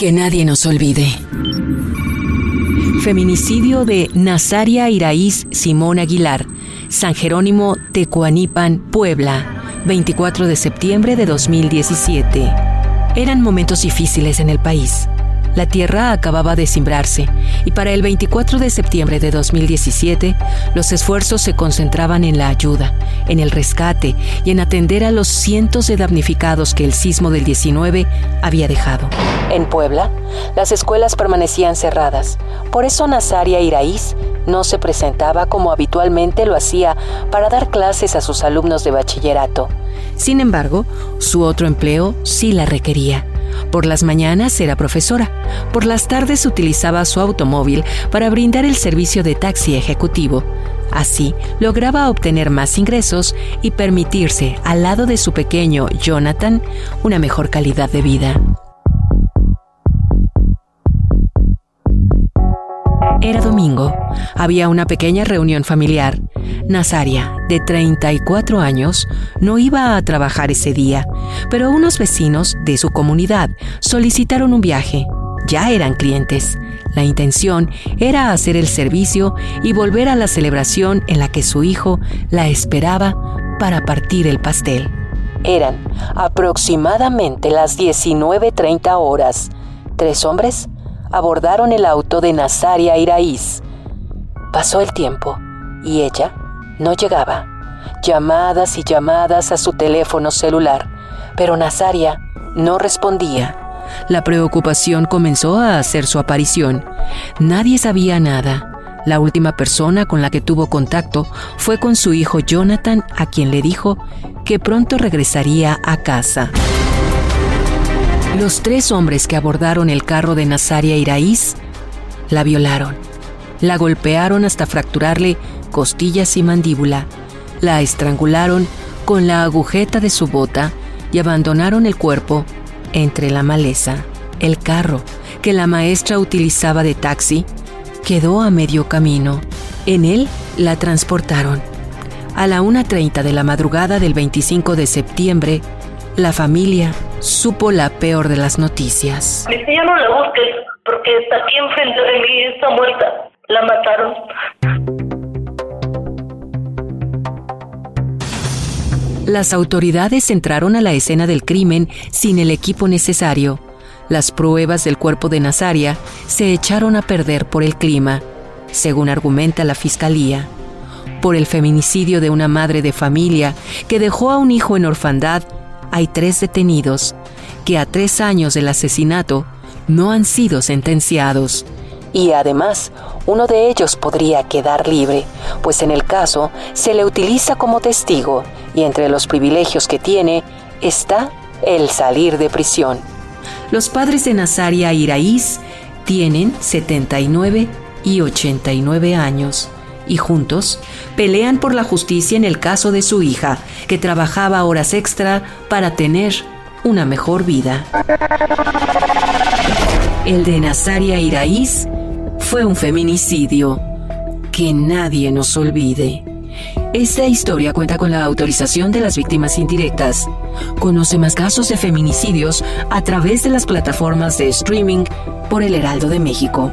Que nadie nos olvide. Feminicidio de Nazaria Iraíz Simón Aguilar, San Jerónimo, Tecuanipan, Puebla, 24 de septiembre de 2017. Eran momentos difíciles en el país. La tierra acababa de simbrarse y para el 24 de septiembre de 2017 los esfuerzos se concentraban en la ayuda, en el rescate y en atender a los cientos de damnificados que el sismo del 19 había dejado. En Puebla, las escuelas permanecían cerradas. Por eso Nazaria Iraíz no se presentaba como habitualmente lo hacía para dar clases a sus alumnos de bachillerato. Sin embargo, su otro empleo sí la requería. Por las mañanas era profesora, por las tardes utilizaba su automóvil para brindar el servicio de taxi ejecutivo. Así lograba obtener más ingresos y permitirse, al lado de su pequeño Jonathan, una mejor calidad de vida. Era domingo. Había una pequeña reunión familiar. Nazaria, de 34 años, no iba a trabajar ese día, pero unos vecinos de su comunidad solicitaron un viaje. Ya eran clientes. La intención era hacer el servicio y volver a la celebración en la que su hijo la esperaba para partir el pastel. Eran aproximadamente las 19.30 horas. Tres hombres abordaron el auto de Nazaria Iraíz. Pasó el tiempo y ella no llegaba. Llamadas y llamadas a su teléfono celular, pero Nazaria no respondía. La preocupación comenzó a hacer su aparición. Nadie sabía nada. La última persona con la que tuvo contacto fue con su hijo Jonathan, a quien le dijo que pronto regresaría a casa. Los tres hombres que abordaron el carro de Nazaria Iraíz la violaron. La golpearon hasta fracturarle costillas y mandíbula. La estrangularon con la agujeta de su bota y abandonaron el cuerpo entre la maleza. El carro que la maestra utilizaba de taxi quedó a medio camino. En él la transportaron. A la 1.30 de la madrugada del 25 de septiembre, la familia supo la peor de las noticias. Mi ya no la busques porque está aquí enfrente de mí, está muerta. La mataron. Las autoridades entraron a la escena del crimen sin el equipo necesario. Las pruebas del cuerpo de Nazaria se echaron a perder por el clima, según argumenta la fiscalía, por el feminicidio de una madre de familia que dejó a un hijo en orfandad hay tres detenidos que a tres años del asesinato no han sido sentenciados. Y además, uno de ellos podría quedar libre, pues en el caso se le utiliza como testigo y entre los privilegios que tiene está el salir de prisión. Los padres de Nazaria Iraíz tienen 79 y 89 años y juntos pelean por la justicia en el caso de su hija, que trabajaba horas extra para tener una mejor vida. El de Nazaria Iraíz fue un feminicidio. Que nadie nos olvide. Esta historia cuenta con la autorización de las víctimas indirectas. Conoce más casos de feminicidios a través de las plataformas de streaming por el Heraldo de México.